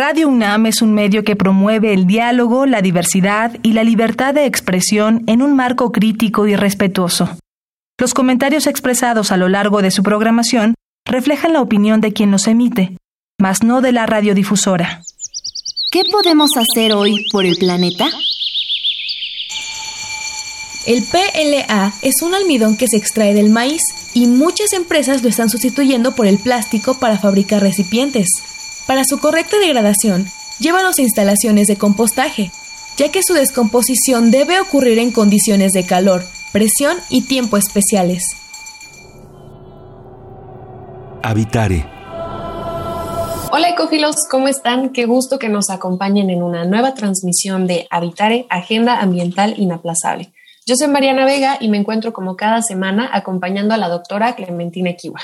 Radio UNAM es un medio que promueve el diálogo, la diversidad y la libertad de expresión en un marco crítico y respetuoso. Los comentarios expresados a lo largo de su programación reflejan la opinión de quien los emite, mas no de la radiodifusora. ¿Qué podemos hacer hoy por el planeta? El PLA es un almidón que se extrae del maíz y muchas empresas lo están sustituyendo por el plástico para fabricar recipientes. Para su correcta degradación, llévalos a instalaciones de compostaje, ya que su descomposición debe ocurrir en condiciones de calor, presión y tiempo especiales. Habitare. Hola ecófilos, ¿cómo están? Qué gusto que nos acompañen en una nueva transmisión de Habitare, Agenda Ambiental Inaplazable. Yo soy Mariana Vega y me encuentro como cada semana acompañando a la doctora Clementina Equiwa.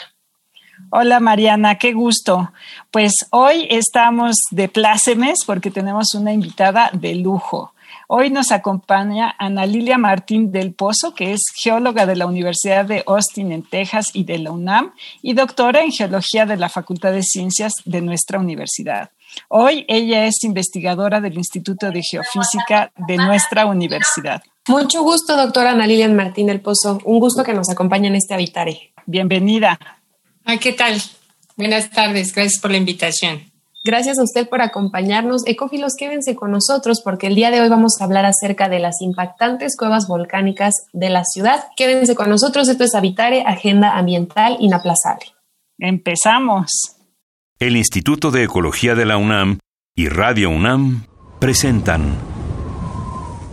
Hola Mariana, qué gusto. Pues hoy estamos de plácemes porque tenemos una invitada de lujo. Hoy nos acompaña Ana Lilia Martín del Pozo, que es geóloga de la Universidad de Austin en Texas y de la UNAM y doctora en geología de la Facultad de Ciencias de nuestra universidad. Hoy ella es investigadora del Instituto de Geofísica de nuestra universidad. Mucho gusto, doctora Ana Lilia Martín del Pozo. Un gusto que nos acompañe en este Habitare. Bienvenida. Ah, ¿Qué tal? Buenas tardes, gracias por la invitación. Gracias a usted por acompañarnos. Ecófilos, quédense con nosotros porque el día de hoy vamos a hablar acerca de las impactantes cuevas volcánicas de la ciudad. Quédense con nosotros, esto es Habitare, Agenda Ambiental Inaplazable. Empezamos. El Instituto de Ecología de la UNAM y Radio UNAM presentan.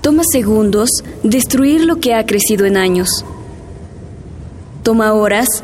Toma segundos destruir lo que ha crecido en años. Toma horas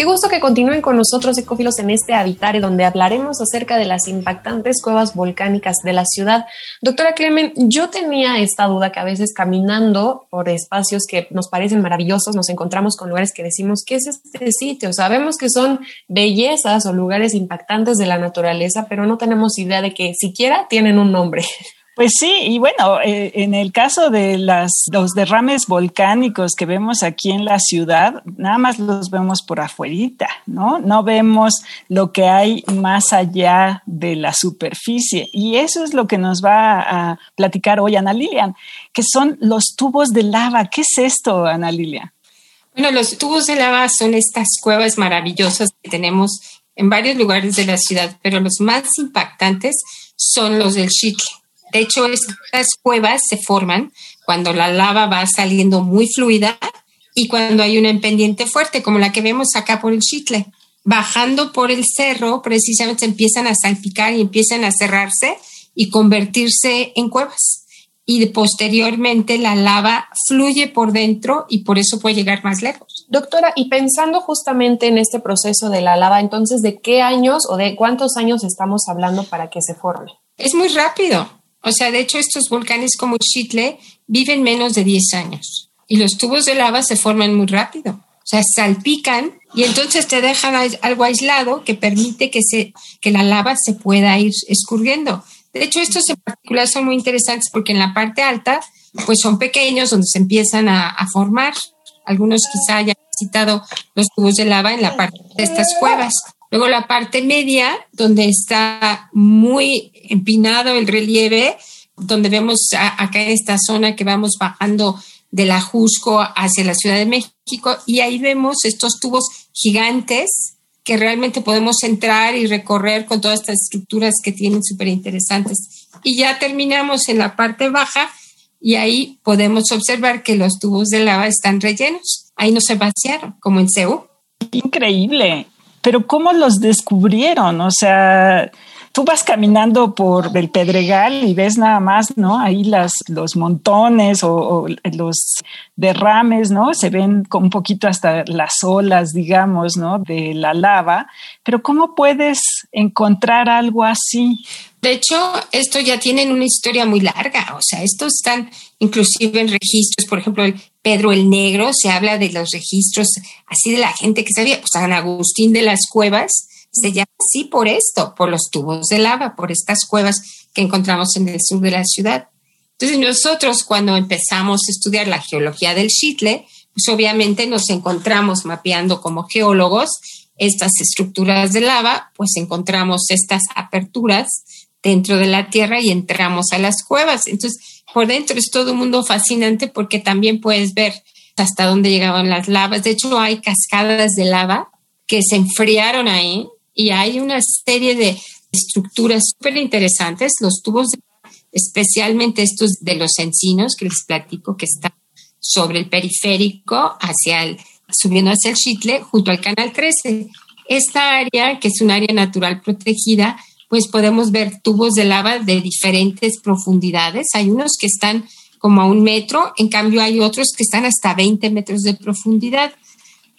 Qué gusto que continúen con nosotros, Ecófilos, en este Habitare, donde hablaremos acerca de las impactantes cuevas volcánicas de la ciudad. Doctora Clemen, yo tenía esta duda que a veces caminando por espacios que nos parecen maravillosos, nos encontramos con lugares que decimos, ¿qué es este sitio? Sabemos que son bellezas o lugares impactantes de la naturaleza, pero no tenemos idea de que siquiera tienen un nombre. Pues sí, y bueno, eh, en el caso de las, los derrames volcánicos que vemos aquí en la ciudad, nada más los vemos por afuerita, ¿no? No vemos lo que hay más allá de la superficie. Y eso es lo que nos va a platicar hoy Ana Lilian, que son los tubos de lava. ¿Qué es esto, Ana Lilian? Bueno, los tubos de lava son estas cuevas maravillosas que tenemos en varios lugares de la ciudad, pero los más impactantes son los del Chitle. De hecho, estas cuevas se forman cuando la lava va saliendo muy fluida y cuando hay una pendiente fuerte, como la que vemos acá por el Chitle. Bajando por el cerro, precisamente empiezan a salpicar y empiezan a cerrarse y convertirse en cuevas. Y posteriormente la lava fluye por dentro y por eso puede llegar más lejos. Doctora, y pensando justamente en este proceso de la lava, entonces, ¿de qué años o de cuántos años estamos hablando para que se forme? Es muy rápido. O sea, de hecho, estos volcanes como Chitle viven menos de 10 años y los tubos de lava se forman muy rápido. O sea, salpican y entonces te dejan algo aislado que permite que, se, que la lava se pueda ir escurriendo. De hecho, estos en particular son muy interesantes porque en la parte alta, pues son pequeños donde se empiezan a, formar. Algunos quizá hayan visitado los tubos de lava en la parte de estas cuevas. Luego la parte media, donde está muy empinado el relieve, donde vemos acá en esta zona que vamos bajando de la Jusco hacia la Ciudad de México y ahí vemos estos tubos gigantes que realmente podemos entrar y recorrer con todas estas estructuras que tienen súper interesantes. Y ya terminamos en la parte baja y ahí podemos observar que los tubos de lava están rellenos. Ahí no se vaciaron, como en Seúl. Increíble. Pero ¿cómo los descubrieron? O sea, tú vas caminando por el Pedregal y ves nada más, ¿no? Ahí las, los montones o, los derrames, ¿no? Se ven con un poquito hasta las olas, digamos, ¿no? De la lava. Pero ¿cómo puedes encontrar algo así? De hecho, esto ya tienen una historia muy larga, o sea, estos están inclusive en registros, por ejemplo, el Pedro el Negro, se habla de los registros así de la gente que sabía, pues San Agustín de las Cuevas, se llama así por esto, por los tubos de lava, por estas cuevas que encontramos en el sur de la ciudad. Entonces nosotros cuando empezamos a estudiar la geología del Chitle, pues obviamente nos encontramos mapeando como geólogos estas estructuras de lava, pues encontramos estas aperturas dentro de la tierra y entramos a las cuevas. Entonces, por dentro es todo un mundo fascinante porque también puedes ver hasta dónde llegaban las lavas. De hecho, hay cascadas de lava que se enfriaron ahí y hay una serie de estructuras súper interesantes, los tubos, especialmente estos de los encinos que les platico que están sobre el periférico, hacia el, subiendo hacia el Chitle, junto al Canal 13. Esta área, que es un área natural protegida, pues podemos ver tubos de lava de diferentes profundidades. Hay unos que están como a un metro, en cambio hay otros que están hasta 20 metros de profundidad.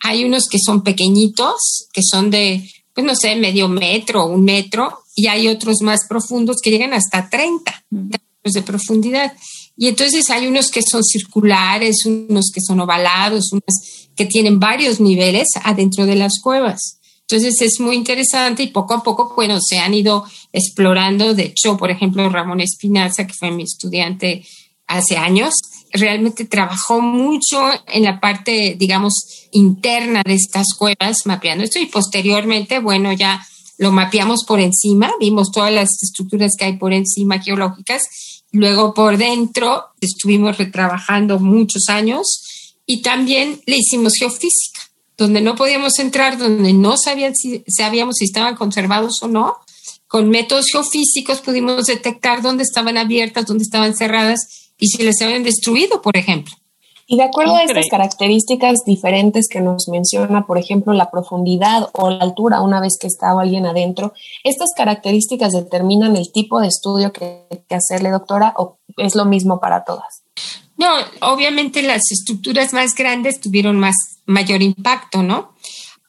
Hay unos que son pequeñitos, que son de pues no sé, medio metro un metro, y hay otros más profundos que llegan hasta 30 metros de profundidad. Y entonces hay unos que son circulares, unos que son ovalados, unos que tienen varios niveles adentro de las cuevas. Entonces es muy interesante y poco a poco, bueno, se han ido explorando. De hecho, por ejemplo, Ramón Espinaza, que fue mi estudiante hace años, realmente trabajó mucho en la parte, digamos, interna de estas cuevas, mapeando esto y posteriormente, bueno, ya lo mapeamos por encima, vimos todas las estructuras que hay por encima geológicas, luego por dentro estuvimos retrabajando muchos años y también le hicimos geofísica, donde no podíamos entrar, donde no sabían si, sabíamos si estaban conservados o no. Con métodos geofísicos pudimos detectar dónde estaban abiertas, dónde estaban cerradas y si les habían destruido, por ejemplo. Y de acuerdo a estas características diferentes que nos menciona, por ejemplo, la profundidad o la altura una vez que estaba alguien adentro, ¿estas características determinan el tipo de estudio que, que hacerle, doctora, o es lo mismo para todas? No, obviamente las estructuras más grandes tuvieron más mayor impacto, ¿no?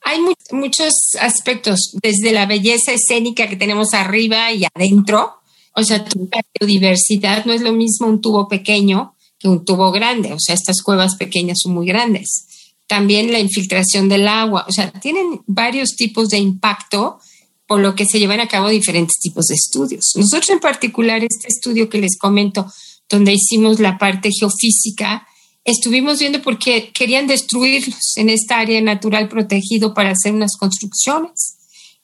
Hay muchos aspectos, desde la belleza escénica que tenemos arriba y adentro, o sea, tu biodiversidad no es lo mismo un tubo pequeño que un tubo grande. O sea, estas cuevas pequeñas son muy grandes. También la infiltración del agua. O sea, tienen varios tipos de impacto por lo que se llevan a cabo diferentes tipos de estudios. Nosotros en particular, este estudio que les comento, donde hicimos la parte geofísica, estuvimos viendo por qué querían destruirlos en esta área natural protegido para hacer unas construcciones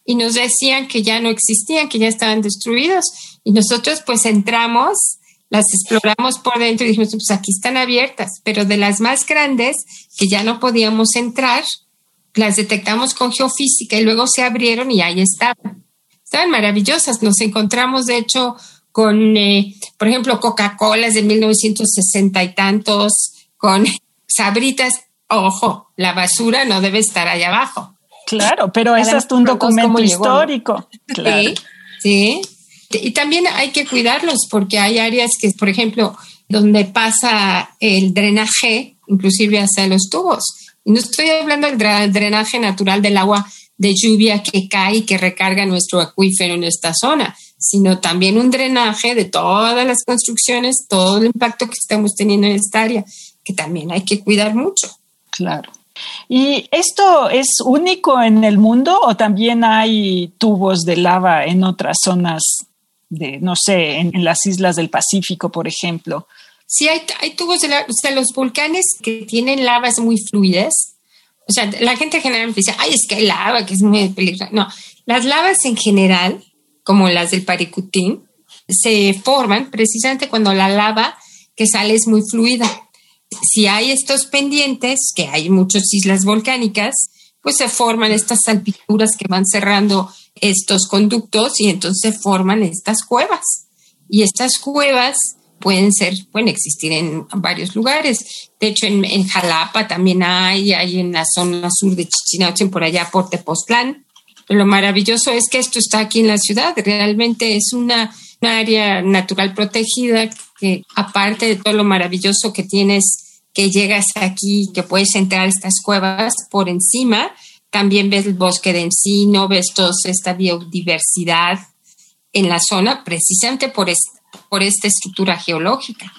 y nos decían que ya no existían, que ya estaban destruidos. Y nosotros pues entramos, las exploramos por dentro y dijimos, pues aquí están abiertas, pero de las más grandes, que ya no podíamos entrar, las detectamos con geofísica y luego se abrieron y ahí estaban. Estaban maravillosas. Nos encontramos, de hecho, con, eh, por ejemplo, Coca-Cola de 1960 y tantos, con sabritas. Ojo, la basura no debe estar allá abajo. Claro, pero es hasta un documento histórico. Sí, sí. Y también hay que cuidarlos porque hay áreas que, por ejemplo, donde pasa el drenaje, inclusive hacia los tubos. Y no estoy hablando del drenaje natural del agua de lluvia que cae y que recarga nuestro acuífero en esta zona, sino también un drenaje de todas las construcciones, todo el impacto que estamos teniendo en esta área, que también hay que cuidar mucho. Claro. ¿Y esto es único en el mundo o también hay tubos de lava en otras zonas de, no sé, en, las islas del Pacífico, por ejemplo? Sí, hay, hay tubos de lava, o sea, los volcanes que tienen lavas muy fluidas, o sea, la gente generalmente dice, ay, es que hay lava, que es muy peligrosa. No, las lavas en general, como las del Paricutín, se forman precisamente cuando la lava que sale es muy fluida si hay estos pendientes, que hay muchas islas volcánicas, pues se forman estas salpicuras que van cerrando estos conductos y entonces se forman estas cuevas. Y estas cuevas pueden ser, pueden existir en varios lugares. De hecho, en, Jalapa también hay, hay en la zona sur de Chichinautzen, por allá por Tepoztlán, Lo maravilloso es que esto está aquí en la ciudad, realmente es una, área natural protegida que aparte de todo lo maravilloso que tienes, que llegas aquí, que puedes entrar a estas cuevas por encima, también ves el bosque de encino, ves toda esta biodiversidad en la zona precisamente por, esta estructura geológica.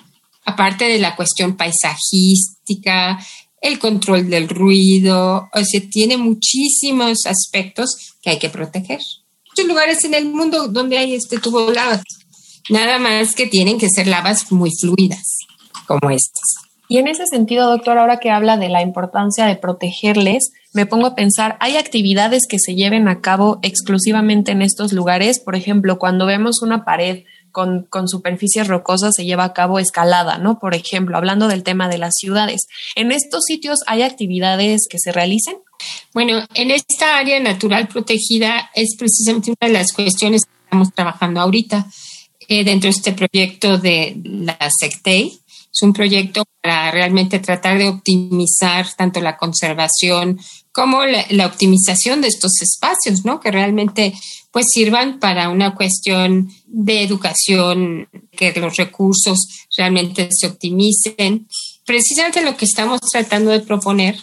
Aparte de la cuestión paisajística, el control del ruido, o sea, tiene muchísimos aspectos que hay que proteger. Muchos lugares en el mundo donde hay este tubo lavas, nada más que tienen que ser lavas muy fluidas, como estas. Y en ese sentido, doctor, ahora que habla de la importancia de protegerles, me pongo a pensar, ¿hay actividades que se lleven a cabo exclusivamente en estos lugares? Por ejemplo, cuando vemos una pared con, superficies rocosas se lleva a cabo escalada, ¿no? Por ejemplo, hablando del tema de las ciudades. ¿En estos sitios hay actividades que se realicen? Bueno, en esta área natural protegida es precisamente una de las cuestiones que estamos trabajando ahorita eh, dentro de este proyecto de la SECTEI. Es un proyecto para realmente tratar de optimizar tanto la conservación como la, optimización de estos espacios, ¿no? Que realmente pues sirvan para una cuestión de educación, que los recursos realmente se optimicen. Precisamente lo que estamos tratando de proponer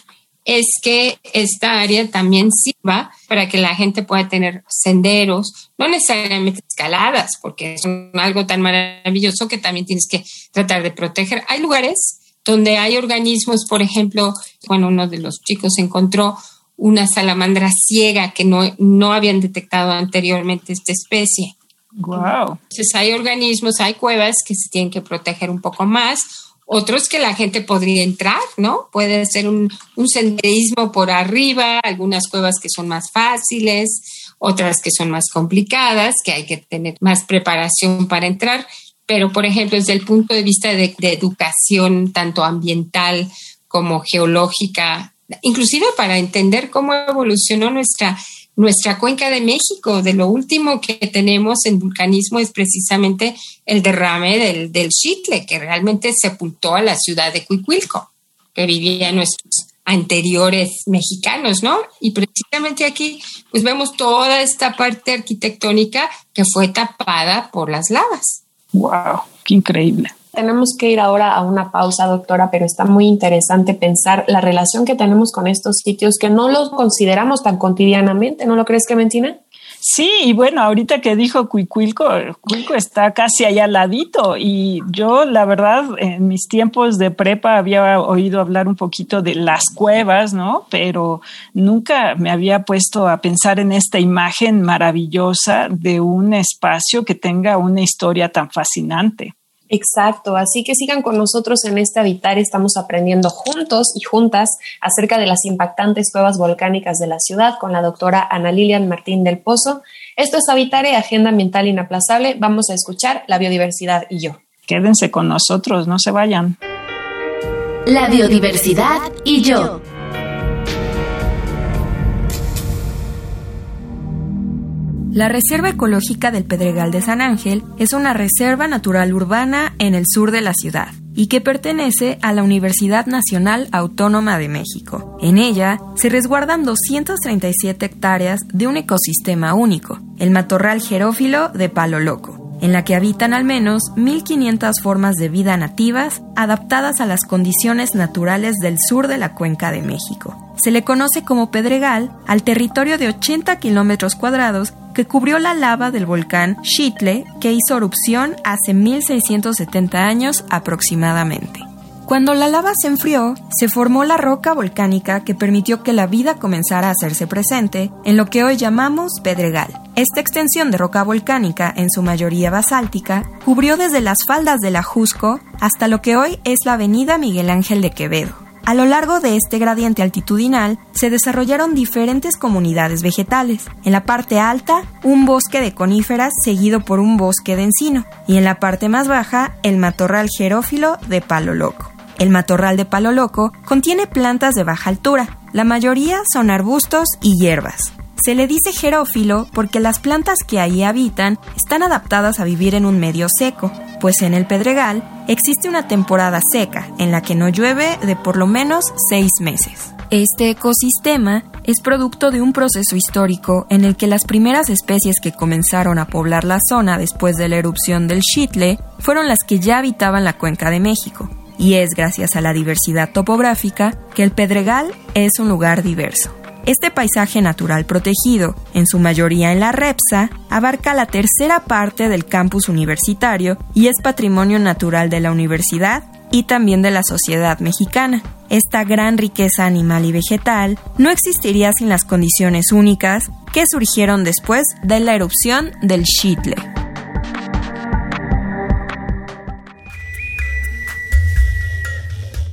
es que esta área también sirva para que la gente pueda tener senderos, no necesariamente escaladas, porque es algo tan maravilloso que también tienes que tratar de proteger. Hay lugares donde hay organismos, por ejemplo, bueno, uno de los chicos encontró una salamandra ciega que no, no habían detectado anteriormente esta especie. Wow. Entonces hay organismos, hay cuevas que se tienen que proteger un poco más, otros que la gente podría entrar, ¿no? Puede ser un, senderismo por arriba, algunas cuevas que son más fáciles, otras que son más complicadas, que hay que tener más preparación para entrar. Pero, por ejemplo, desde el punto de vista de educación, tanto ambiental como geológica, inclusive para entender cómo evolucionó nuestra, nuestra cuenca de México. De lo último que tenemos en vulcanismo es precisamente el derrame del, del Chitle, que realmente sepultó a la ciudad de Cuicuilco, que vivían nuestros anteriores mexicanos, ¿no? Y precisamente aquí, pues vemos toda esta parte arquitectónica que fue tapada por las lavas. ¡Wow! ¡Qué increíble! Tenemos que ir ahora a una pausa, doctora, pero está muy interesante pensar la relación que tenemos con estos sitios que no los consideramos tan cotidianamente, ¿no lo crees, Clementina? Sí, y bueno, ahorita que dijo Cuicuilco, Cuico está casi allá al ladito y yo la verdad en mis tiempos de prepa había oído hablar un poquito de las cuevas, ¿no? Pero nunca me había puesto a pensar en esta imagen maravillosa de un espacio que tenga una historia tan fascinante. Exacto, así que sigan con nosotros en este Habitar, estamos aprendiendo juntos y juntas acerca de las impactantes cuevas volcánicas de la ciudad con la doctora Ana Lilian Martín del Pozo. Esto es Habitare, Agenda Ambiental Inaplazable, vamos a escuchar la biodiversidad y yo. Quédense con nosotros, no se vayan. La biodiversidad y yo. La Reserva Ecológica del Pedregal de San Ángel es una reserva natural urbana en el sur de la ciudad y que pertenece a la Universidad Nacional Autónoma de México. En ella se resguardan 237 hectáreas de un ecosistema único, el matorral jerófilo de Palo Loco en la que habitan al menos 1.500 formas de vida nativas adaptadas a las condiciones naturales del sur de la cuenca de México. Se le conoce como Pedregal al territorio de 80 kilómetros cuadrados que cubrió la lava del volcán Chitle que hizo erupción hace 1670 años aproximadamente. Cuando la lava se enfrió, se formó la roca volcánica que permitió que la vida comenzara a hacerse presente en lo que hoy llamamos Pedregal. Esta extensión de roca volcánica, en su mayoría basáltica, cubrió desde las faldas del Ajusco hasta lo que hoy es la avenida Miguel Ángel de Quevedo. A lo largo de este gradiente altitudinal se desarrollaron diferentes comunidades vegetales. En la parte alta, un bosque de coníferas seguido por un bosque de encino, y en la parte más baja, el matorral jerófilo de palo loco. El matorral de palo loco contiene plantas de baja altura, la mayoría son arbustos y hierbas. Se le dice jerófilo porque las plantas que ahí habitan están adaptadas a vivir en un medio seco, pues en el Pedregal existe una temporada seca en la que no llueve de por lo menos seis meses. Este ecosistema es producto de un proceso histórico en el que las primeras especies que comenzaron a poblar la zona después de la erupción del Chitle fueron las que ya habitaban la cuenca de México, y es gracias a la diversidad topográfica que el Pedregal es un lugar diverso. Este paisaje natural protegido, en su mayoría en la Repsa, abarca la tercera parte del campus universitario y es patrimonio natural de la universidad y también de la sociedad mexicana. Esta gran riqueza animal y vegetal no existiría sin las condiciones únicas que surgieron después de la erupción del Chitle.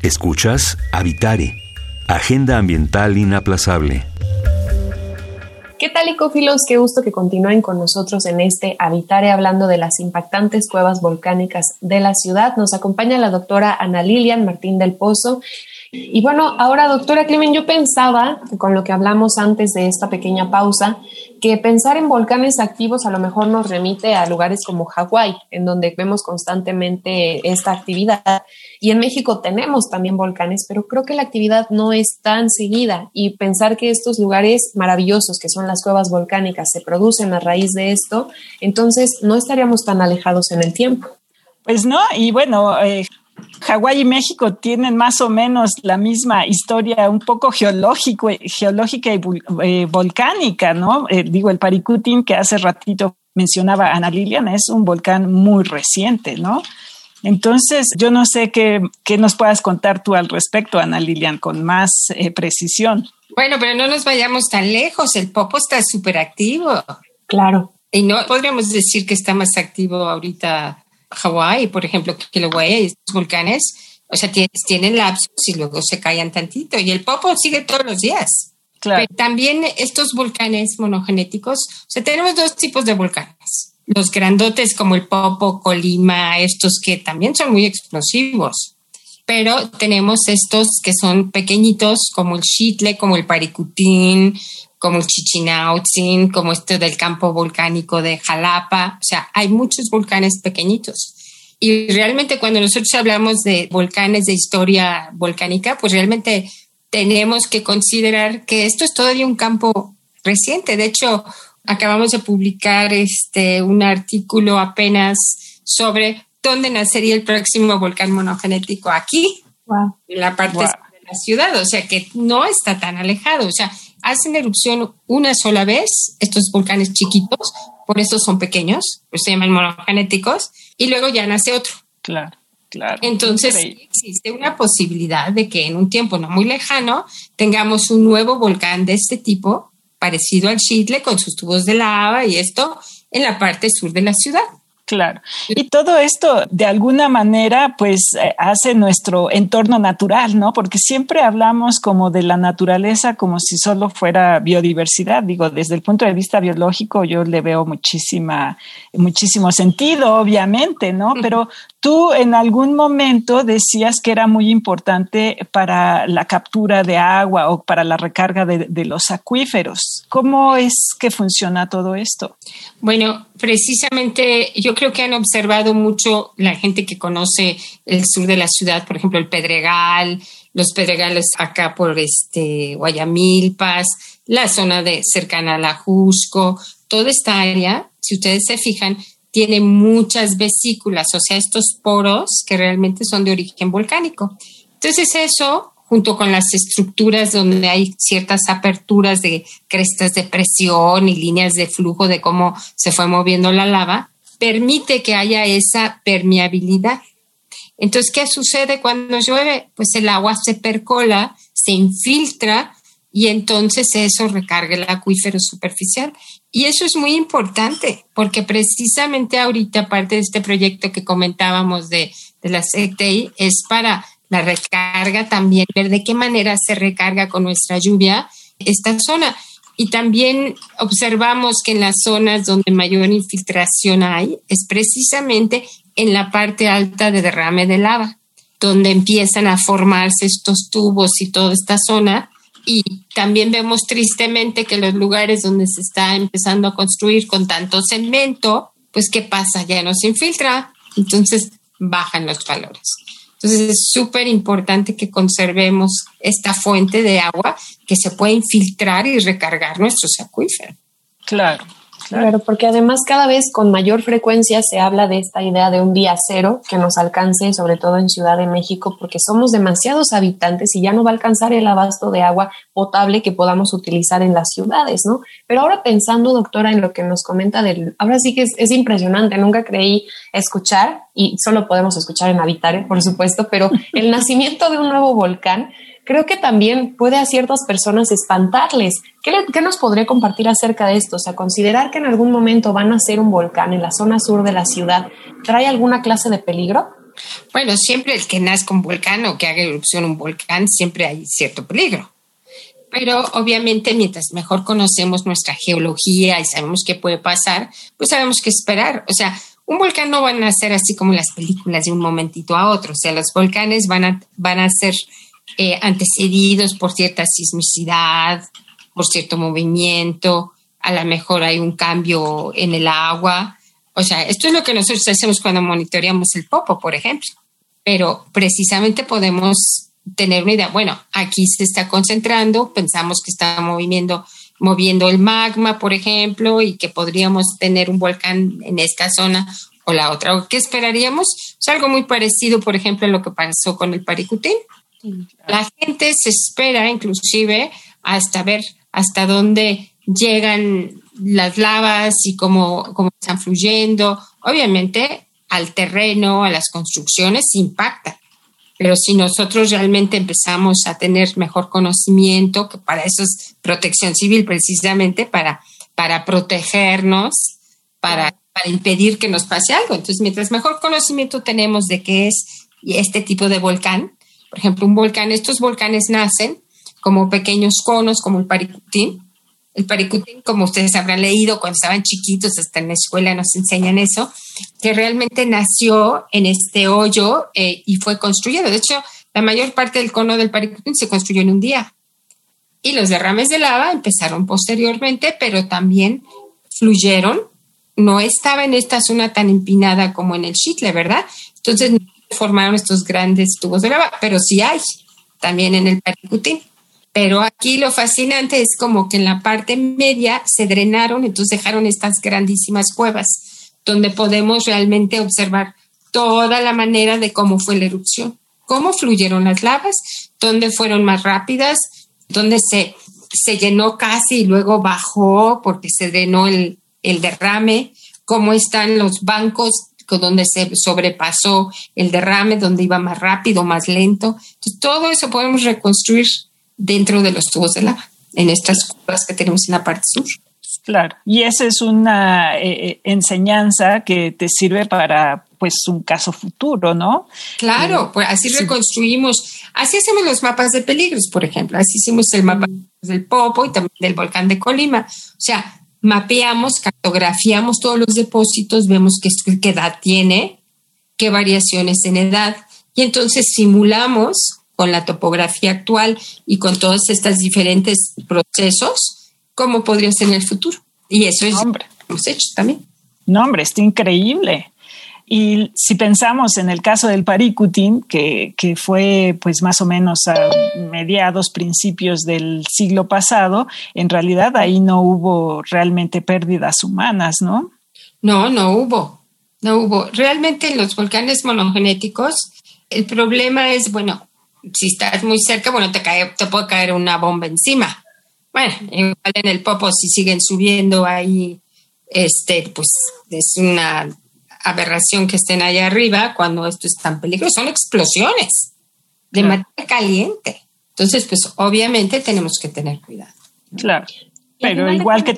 Escuchas Habitare, Agenda Ambiental Inaplazable. ¿Qué tal, ecófilos? Qué gusto que continúen con nosotros en este Habitare hablando de las impactantes cuevas volcánicas de la ciudad. Nos acompaña la doctora Ana Lilian Martín del Pozo. Y bueno, ahora, doctora Clemen, yo pensaba, con lo que hablamos antes de esta pequeña pausa, que pensar en volcanes activos a lo mejor nos remite a lugares como Hawái, en donde vemos constantemente esta actividad. Y en México tenemos también volcanes, pero creo que la actividad no es tan seguida. Y pensar que estos lugares maravillosos, que son las cuevas volcánicas, se producen a raíz de esto, entonces no estaríamos tan alejados en el tiempo. Pues no, y bueno, eh, Hawái y México tienen más o menos la misma historia, un poco geológico, geológica y eh, volcánica, ¿no? Eh, digo, el Paricutín que hace ratito mencionaba Ana Lilian es un volcán muy reciente, ¿no? Entonces, yo no sé qué, nos puedas contar tú al respecto, Ana Lilian, con más eh, precisión. Bueno, pero no nos vayamos tan lejos, el Popo está súper activo. Claro. Y no podríamos decir que está más activo ahorita Hawái, por ejemplo, que lo estos volcanes, o sea, tienen lapsos y luego se callan tantito. Y el Popo sigue todos los días. Claro. también estos volcanes monogenéticos, o sea, tenemos dos tipos de volcanes. Los grandotes como el Popo, Colima, estos que también son muy explosivos. Pero tenemos estos que son pequeñitos como el Chitle, como el Paricutín, como el Chichinautzin, como este del campo volcánico de Jalapa. O sea, hay muchos volcanes pequeñitos. Y realmente cuando nosotros hablamos de volcanes de historia volcánica, pues realmente tenemos que considerar que esto es todavía un campo reciente. De hecho, acabamos de publicar este, un artículo apenas sobre dónde nacería el próximo volcán monogenético aquí, en la parte de la ciudad. O sea, que no está tan alejado. O sea, hacen erupción una sola vez, estos volcanes chiquitos, por eso son pequeños, pues se llaman monogenéticos, y luego ya nace otro. Claro, claro. Entonces existe una posibilidad de que en un tiempo no muy lejano tengamos un nuevo volcán de este tipo, parecido al Chitle, con sus tubos de lava y esto en la parte sur de la ciudad. Claro. Y todo esto, de alguna manera, pues eh, hace nuestro entorno natural, ¿no? Porque siempre hablamos como de la naturaleza como si solo fuera biodiversidad. Digo, desde el punto de vista biológico, yo le veo muchísima, muchísimo sentido, obviamente, ¿no? Pero tú en algún momento decías que era muy importante para la captura de agua o para la recarga de, los acuíferos. ¿Cómo es que funciona todo esto? Bueno, precisamente yo creo que han observado mucho la gente que conoce el sur de la ciudad, por ejemplo, el Pedregal, los Pedregales acá por este Guayamilpas, la zona de cercana a la Jusco, toda esta área, si ustedes se fijan, tiene muchas vesículas, o sea, estos poros que realmente son de origen volcánico. Entonces eso junto con las estructuras donde hay ciertas aperturas de crestas de presión y líneas de flujo de cómo se fue moviendo la lava, permite que haya esa permeabilidad. Entonces, ¿qué sucede cuando llueve? Pues el agua se percola, se infiltra y entonces eso recarga el acuífero superficial. Y eso es muy importante porque precisamente ahorita parte de este proyecto que comentábamos de, de la CTI es para la recarga también, ver de qué manera se recarga con nuestra lluvia esta zona. Y también observamos que en las zonas donde mayor infiltración hay es precisamente en la parte alta de derrame de lava, donde empiezan a formarse estos tubos y toda esta zona. Y también vemos tristemente que los lugares donde se está empezando a construir con tanto cemento, pues ¿qué pasa? Ya no se infiltra, entonces bajan los valores. Entonces es súper importante que conservemos esta fuente de agua que se puede infiltrar y recargar nuestros acuíferos. Claro. Claro, porque además cada vez con mayor frecuencia se habla de esta idea de un día cero que nos alcance, sobre todo en Ciudad de México, porque somos demasiados habitantes y ya no va a alcanzar el abasto de agua potable que podamos utilizar en las ciudades, ¿no? Pero ahora pensando, doctora, en lo que nos comenta del, ahora sí que es, es impresionante, nunca creí escuchar, y solo podemos escuchar en Habitare, por supuesto, pero el nacimiento de un nuevo volcán creo que también puede a ciertas personas espantarles. ¿Qué, ¿Qué, nos podría compartir acerca de esto? O sea, considerar que en algún momento van a ser un volcán en la zona sur de la ciudad, ¿trae alguna clase de peligro? Bueno, siempre el que nazca un volcán o que haga erupción un volcán, siempre hay cierto peligro. Pero obviamente mientras mejor conocemos nuestra geología y sabemos qué puede pasar, pues sabemos qué esperar. O sea, un volcán no va a nacer así como las películas de un momentito a otro. O sea, los volcanes van a, van a ser eh, antecedidos por cierta sismicidad, por cierto movimiento, a lo mejor hay un cambio en el agua. O sea, esto es lo que nosotros hacemos cuando monitoreamos el popo, por ejemplo. Pero precisamente podemos tener una idea, bueno, aquí se está concentrando, pensamos que está moviendo, moviendo el magma, por ejemplo, y que podríamos tener un volcán en esta zona o la otra. ¿Qué esperaríamos? Es algo muy parecido, por ejemplo, a lo que pasó con el Paricutín. La gente se espera inclusive hasta ver hasta dónde llegan las lavas y cómo, cómo están fluyendo. Obviamente al terreno, a las construcciones impacta. Pero si nosotros realmente empezamos a tener mejor conocimiento, que para eso es protección civil precisamente, para, para protegernos, para, para impedir que nos pase algo. Entonces, mientras mejor conocimiento tenemos de qué es este tipo de volcán, por ejemplo, un volcán, estos volcanes nacen como pequeños conos, como el Paricutín. El Paricutín, como ustedes habrán leído cuando estaban chiquitos, hasta en la escuela nos enseñan eso, que realmente nació en este hoyo eh, y fue construido. De hecho, la mayor parte del cono del Paricutín se construyó en un día. Y los derrames de lava empezaron posteriormente, pero también fluyeron. No estaba en esta zona tan empinada como en el Chitle, ¿verdad? Entonces formaron estos grandes tubos de lava, pero sí hay también en el Paricutín. Pero aquí lo fascinante es como que en la parte media se drenaron, entonces dejaron estas grandísimas cuevas donde podemos realmente observar toda la manera de cómo fue la erupción, cómo fluyeron las lavas, dónde fueron más rápidas, dónde se, se llenó casi y luego bajó porque se drenó el, el derrame, cómo están los bancos donde se sobrepasó el derrame, donde iba más rápido, más lento. Entonces, todo eso podemos reconstruir dentro de los tubos de lava, en estas cuevas que tenemos en la parte sur. Claro, y esa es una eh, eh, enseñanza que te sirve para pues un caso futuro, ¿no? Claro, pues así reconstruimos, así hacemos los mapas de peligros, por ejemplo, así hicimos el mapa del Popo y también del volcán de Colima. O sea, mapeamos, cartografiamos todos los depósitos, vemos qué, qué edad tiene, qué variaciones en edad, y entonces simulamos con la topografía actual y con todos estos diferentes procesos cómo podría ser en el futuro. Y eso es lo que hemos hecho también. No, hombre, está increíble. Y si pensamos en el caso del Paricutín, que, que, fue pues más o menos a mediados, principios del siglo pasado, en realidad ahí no hubo realmente pérdidas humanas, ¿no? No, no hubo, no hubo. Realmente en los volcanes monogenéticos, el problema es, bueno, si estás muy cerca, bueno, te, cae, te puede caer una bomba encima. Bueno, igual en el Popo, si siguen subiendo ahí, este, pues es una aberración que estén allá arriba cuando esto es tan peligroso. Son explosiones de materia caliente. Entonces, pues obviamente tenemos que tener cuidado. Claro. Pero igual que,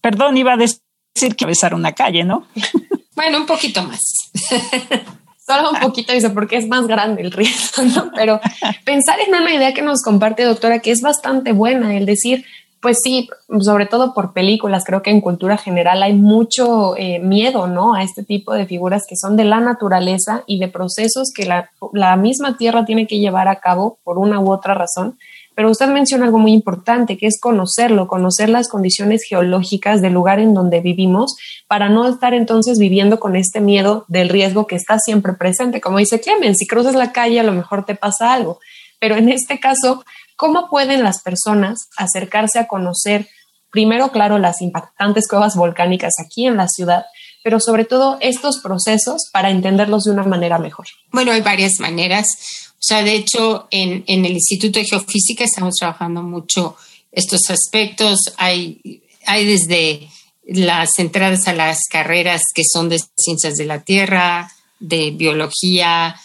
perdón, iba a decir que besar una calle, ¿no? bueno, un poquito más. Solo un poquito, dice, porque es más grande el riesgo, ¿no? Pero pensar en una idea que nos comparte, doctora, que es bastante buena, el decir, pues sí, sobre todo por películas, creo que en cultura general hay mucho eh, miedo, ¿no? A este tipo de figuras que son de la naturaleza y de procesos que la, misma tierra tiene que llevar a cabo por una u otra razón. pero usted menciona algo muy importante, que es conocerlo, conocer las condiciones geológicas del lugar en donde vivimos, para no estar entonces viviendo con este miedo del riesgo que está siempre presente. Como dice Clemen, si cruzas la calle a lo mejor te pasa algo, pero en este caso, ¿cómo pueden las personas acercarse a conocer, primero, claro, las impactantes cuevas volcánicas aquí en la ciudad? pero sobre todo estos procesos para entenderlos de una manera mejor. Bueno, hay varias maneras. O sea, de hecho, en, en el Instituto de Geofísica estamos trabajando mucho estos aspectos. Hay, hay desde las entradas a las carreras que son de ciencias de la Tierra, de biología,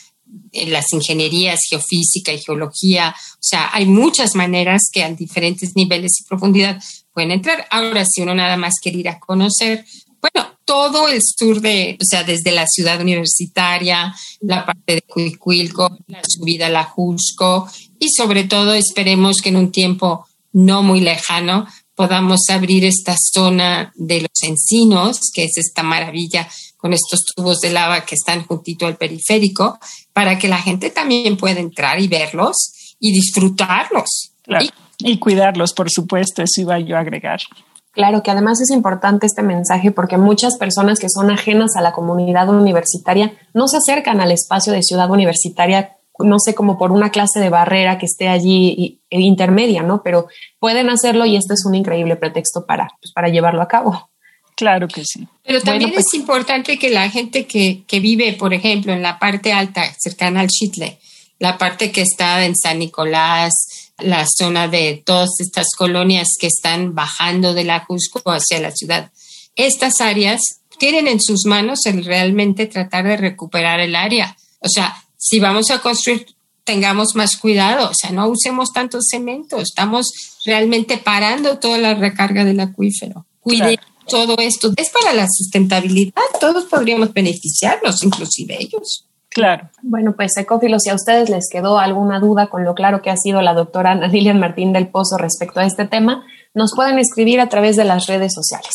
las ingenierías geofísica y geología. O sea, hay muchas maneras que a diferentes niveles y profundidad pueden entrar. Ahora, si uno nada más quiere ir a conocer, bueno, todo el sur de, o sea, desde la ciudad universitaria, la parte de Cuicuilco, la subida a la Jusco y sobre todo esperemos que en un tiempo no muy lejano podamos abrir esta zona de los encinos, que es esta maravilla con estos tubos de lava que están juntito al periférico, para que la gente también pueda entrar y verlos y disfrutarlos. y cuidarlos, por supuesto, eso iba yo a agregar. Claro que además es importante este mensaje porque muchas personas que son ajenas a la comunidad universitaria no se acercan al espacio de ciudad universitaria, no sé, como por una clase de barrera que esté allí e intermedia, ¿no? Pero pueden hacerlo y este es un increíble pretexto para, pues, para llevarlo a cabo. Claro que sí. Pero también pues es importante que la gente que, que, vive, por ejemplo, en la parte alta, cercana al Chitle, la parte que está en San Nicolás, la zona de todas estas colonias que están bajando de la Cusco hacia la ciudad. Estas áreas tienen en sus manos el realmente tratar de recuperar el área. O sea, si vamos a construir, tengamos más cuidado, o sea, no usemos tanto cemento, estamos realmente parando toda la recarga del acuífero. Todo esto. Es para la sustentabilidad, todos podríamos beneficiarnos, inclusive ellos. Claro. Bueno, pues ecófilos, si a ustedes les quedó alguna duda con lo claro que ha sido la doctora Ana Lilian Martín del Pozo respecto a este tema, nos pueden escribir a través de las redes sociales.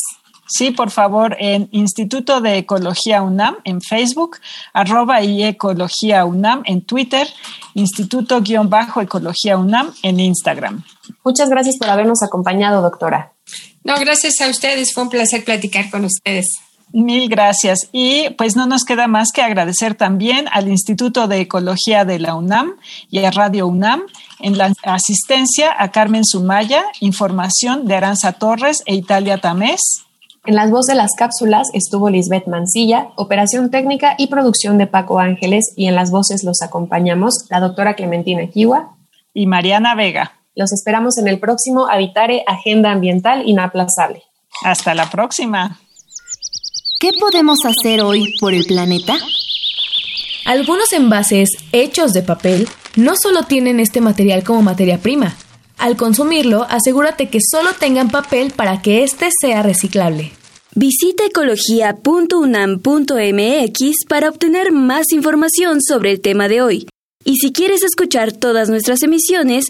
Sí, por favor, en Instituto de Ecología UNAM en Facebook, arroba y Ecología UNAM en Twitter, Instituto-Ecología UNAM en Instagram. Muchas gracias por habernos acompañado, doctora. No, gracias a ustedes, fue un placer platicar con ustedes. Mil gracias. Y pues no nos queda más que agradecer también al Instituto de Ecología de la UNAM y a Radio UNAM en la asistencia a Carmen Sumaya, información de Aranza Torres e Italia Tamés. En las voces de las cápsulas estuvo Lisbeth Mancilla, operación técnica y producción de Paco Ángeles y en las voces los acompañamos la doctora Clementina Kiwa y Mariana Vega. Los esperamos en el próximo Habitare Agenda Ambiental Inaplazable. Hasta la próxima. ¿Qué podemos hacer hoy por el planeta? Algunos envases hechos de papel no solo tienen este material como materia prima. Al consumirlo, asegúrate que solo tengan papel para que éste sea reciclable. Visita ecología.unam.mx para obtener más información sobre el tema de hoy. Y si quieres escuchar todas nuestras emisiones,